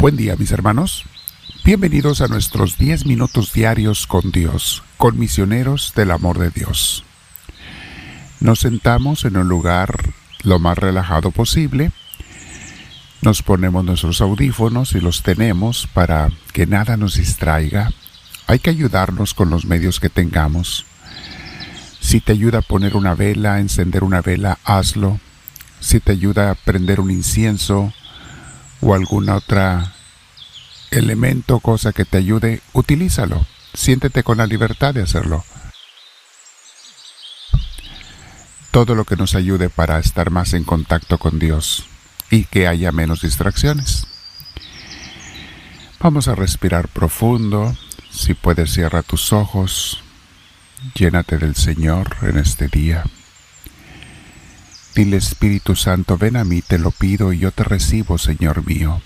Buen día mis hermanos. Bienvenidos a nuestros 10 minutos diarios con Dios, con misioneros del amor de Dios. Nos sentamos en un lugar lo más relajado posible. Nos ponemos nuestros audífonos y los tenemos para que nada nos distraiga. Hay que ayudarnos con los medios que tengamos. Si te ayuda a poner una vela, encender una vela, hazlo. Si te ayuda a prender un incienso, o alguna otra elemento, cosa que te ayude, utilízalo. Siéntete con la libertad de hacerlo. Todo lo que nos ayude para estar más en contacto con Dios y que haya menos distracciones. Vamos a respirar profundo. Si puedes, cierra tus ojos. Llénate del Señor en este día. Dile Espíritu Santo, ven a mí, te lo pido y yo te recibo, Señor mío.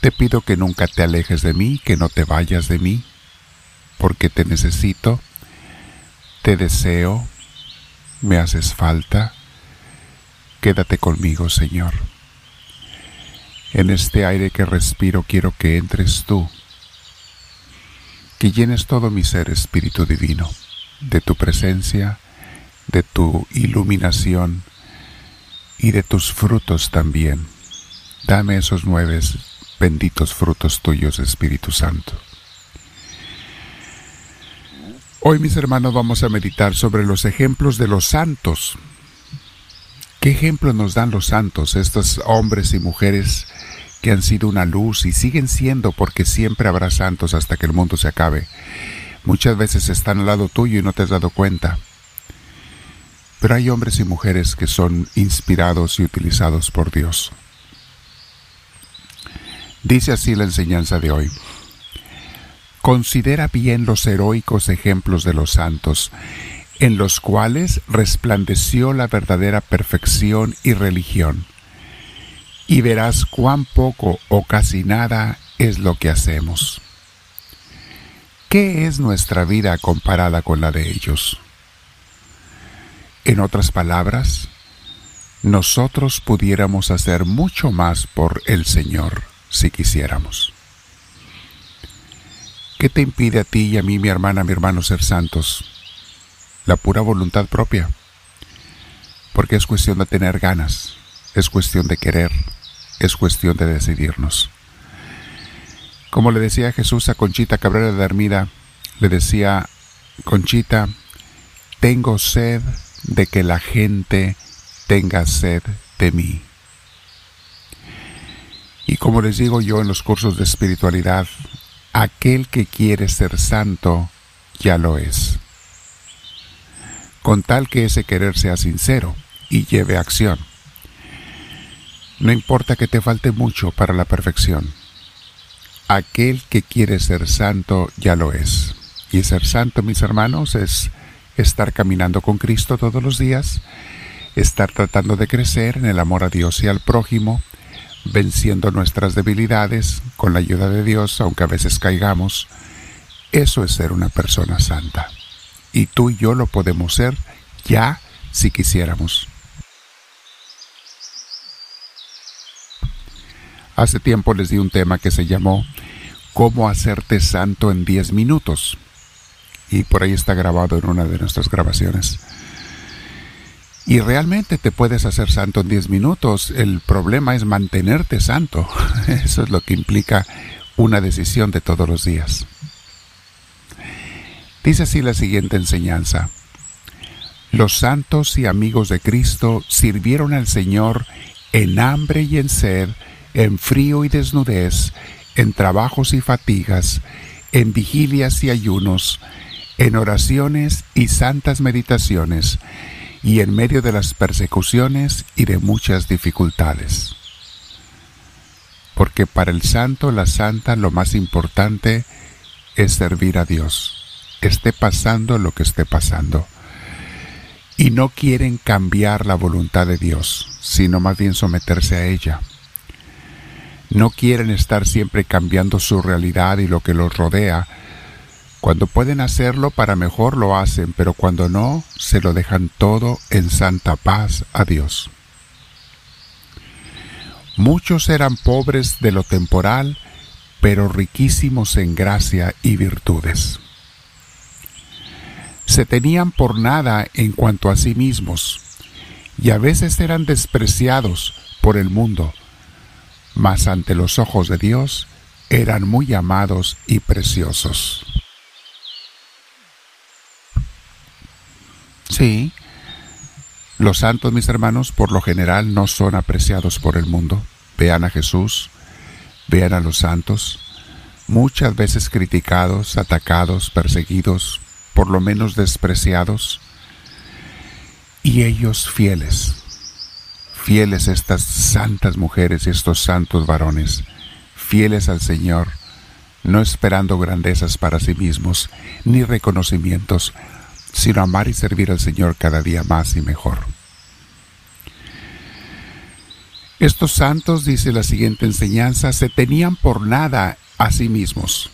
Te pido que nunca te alejes de mí, que no te vayas de mí, porque te necesito, te deseo, me haces falta. Quédate conmigo, Señor. En este aire que respiro quiero que entres tú, que llenes todo mi ser, Espíritu Divino, de tu presencia, de tu iluminación y de tus frutos también. Dame esos nueve benditos frutos tuyos, Espíritu Santo. Hoy, mis hermanos, vamos a meditar sobre los ejemplos de los santos. ¿Qué ejemplos nos dan los santos, estos hombres y mujeres que han sido una luz y siguen siendo porque siempre habrá santos hasta que el mundo se acabe? Muchas veces están al lado tuyo y no te has dado cuenta. Pero hay hombres y mujeres que son inspirados y utilizados por Dios. Dice así la enseñanza de hoy. Considera bien los heroicos ejemplos de los santos, en los cuales resplandeció la verdadera perfección y religión, y verás cuán poco o casi nada es lo que hacemos. ¿Qué es nuestra vida comparada con la de ellos? En otras palabras, nosotros pudiéramos hacer mucho más por el Señor si quisiéramos. ¿Qué te impide a ti y a mí, mi hermana, mi hermano, ser santos? La pura voluntad propia. Porque es cuestión de tener ganas, es cuestión de querer, es cuestión de decidirnos. Como le decía Jesús a Conchita Cabrera de Armida, le decía, Conchita, tengo sed de que la gente tenga sed de mí. Y como les digo yo en los cursos de espiritualidad, aquel que quiere ser santo ya lo es. Con tal que ese querer sea sincero y lleve acción. No importa que te falte mucho para la perfección. Aquel que quiere ser santo ya lo es. Y ser santo, mis hermanos, es estar caminando con Cristo todos los días, estar tratando de crecer en el amor a Dios y al prójimo, venciendo nuestras debilidades con la ayuda de Dios, aunque a veces caigamos. Eso es ser una persona santa. Y tú y yo lo podemos ser ya si quisiéramos. Hace tiempo les di un tema que se llamó ¿Cómo hacerte santo en 10 minutos? Y por ahí está grabado en una de nuestras grabaciones. Y realmente te puedes hacer santo en 10 minutos. El problema es mantenerte santo. Eso es lo que implica una decisión de todos los días. Dice así la siguiente enseñanza. Los santos y amigos de Cristo sirvieron al Señor en hambre y en sed, en frío y desnudez, en trabajos y fatigas, en vigilias y ayunos, en oraciones y santas meditaciones, y en medio de las persecuciones y de muchas dificultades. Porque para el santo, la santa, lo más importante es servir a Dios, esté pasando lo que esté pasando. Y no quieren cambiar la voluntad de Dios, sino más bien someterse a ella. No quieren estar siempre cambiando su realidad y lo que los rodea, cuando pueden hacerlo para mejor lo hacen, pero cuando no, se lo dejan todo en santa paz a Dios. Muchos eran pobres de lo temporal, pero riquísimos en gracia y virtudes. Se tenían por nada en cuanto a sí mismos, y a veces eran despreciados por el mundo, mas ante los ojos de Dios eran muy amados y preciosos. Sí, los santos, mis hermanos, por lo general no son apreciados por el mundo. Vean a Jesús, vean a los santos, muchas veces criticados, atacados, perseguidos, por lo menos despreciados, y ellos fieles, fieles estas santas mujeres y estos santos varones, fieles al Señor, no esperando grandezas para sí mismos, ni reconocimientos, sino amar y servir al Señor cada día más y mejor. Estos santos, dice la siguiente enseñanza, se tenían por nada a sí mismos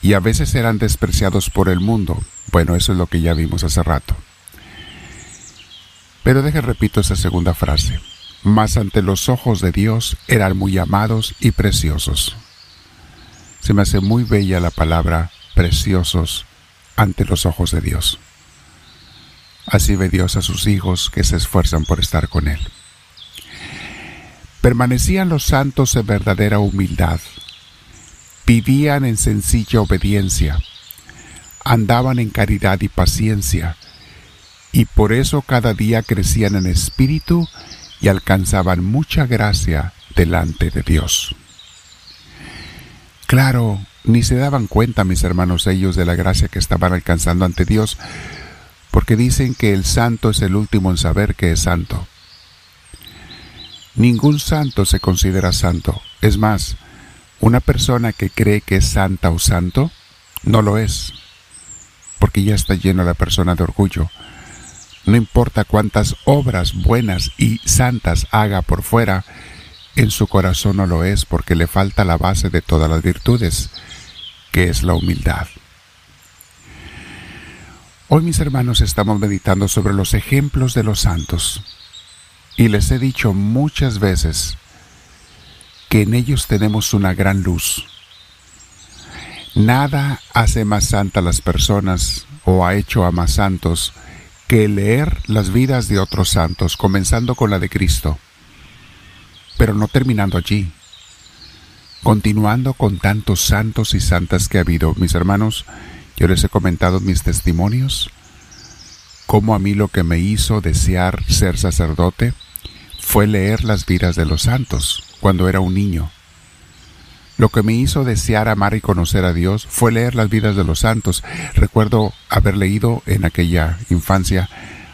y a veces eran despreciados por el mundo. Bueno, eso es lo que ya vimos hace rato. Pero deje repito esa segunda frase. Mas ante los ojos de Dios eran muy amados y preciosos. Se me hace muy bella la palabra preciosos ante los ojos de Dios. Así ve Dios a sus hijos que se esfuerzan por estar con Él. Permanecían los santos en verdadera humildad, vivían en sencilla obediencia, andaban en caridad y paciencia, y por eso cada día crecían en espíritu y alcanzaban mucha gracia delante de Dios. Claro, ni se daban cuenta, mis hermanos, ellos de la gracia que estaban alcanzando ante Dios, porque dicen que el santo es el último en saber que es santo. Ningún santo se considera santo. Es más, una persona que cree que es santa o santo, no lo es, porque ya está llena la persona de orgullo. No importa cuántas obras buenas y santas haga por fuera, en su corazón no lo es porque le falta la base de todas las virtudes, que es la humildad. Hoy mis hermanos estamos meditando sobre los ejemplos de los santos. Y les he dicho muchas veces que en ellos tenemos una gran luz. Nada hace más santa a las personas o ha hecho a más santos que leer las vidas de otros santos, comenzando con la de Cristo, pero no terminando allí, continuando con tantos santos y santas que ha habido. Mis hermanos, yo les he comentado mis testimonios, cómo a mí lo que me hizo desear ser sacerdote fue leer las vidas de los santos cuando era un niño. Lo que me hizo desear amar y conocer a Dios fue leer las vidas de los santos. Recuerdo haber leído en aquella infancia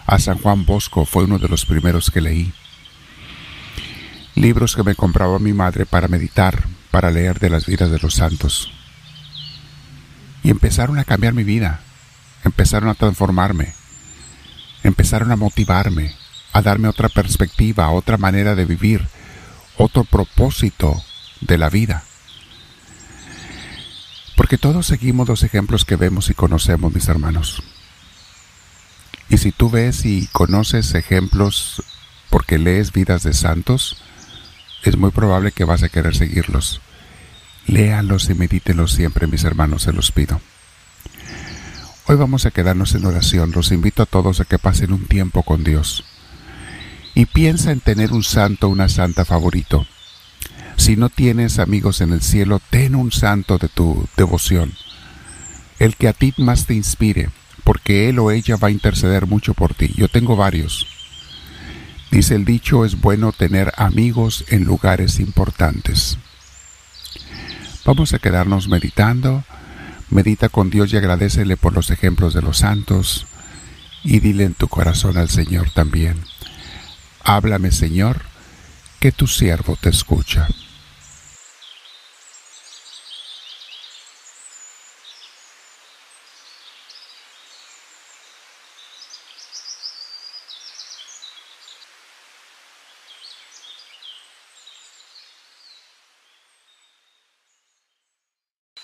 a San Juan Bosco, fue uno de los primeros que leí. Libros que me compraba mi madre para meditar, para leer de las vidas de los santos. Y empezaron a cambiar mi vida, empezaron a transformarme, empezaron a motivarme, a darme otra perspectiva, otra manera de vivir, otro propósito de la vida. Porque todos seguimos los ejemplos que vemos y conocemos, mis hermanos. Y si tú ves y conoces ejemplos porque lees vidas de santos, es muy probable que vas a querer seguirlos. Léalos y medítelos siempre, mis hermanos, se los pido. Hoy vamos a quedarnos en oración. Los invito a todos a que pasen un tiempo con Dios y piensa en tener un santo o una santa favorito. Si no tienes amigos en el cielo, ten un santo de tu devoción, el que a ti más te inspire, porque él o ella va a interceder mucho por ti. Yo tengo varios. Dice el dicho, es bueno tener amigos en lugares importantes. Vamos a quedarnos meditando. Medita con Dios y agradecele por los ejemplos de los santos y dile en tu corazón al Señor también. Háblame, Señor, que tu siervo te escucha.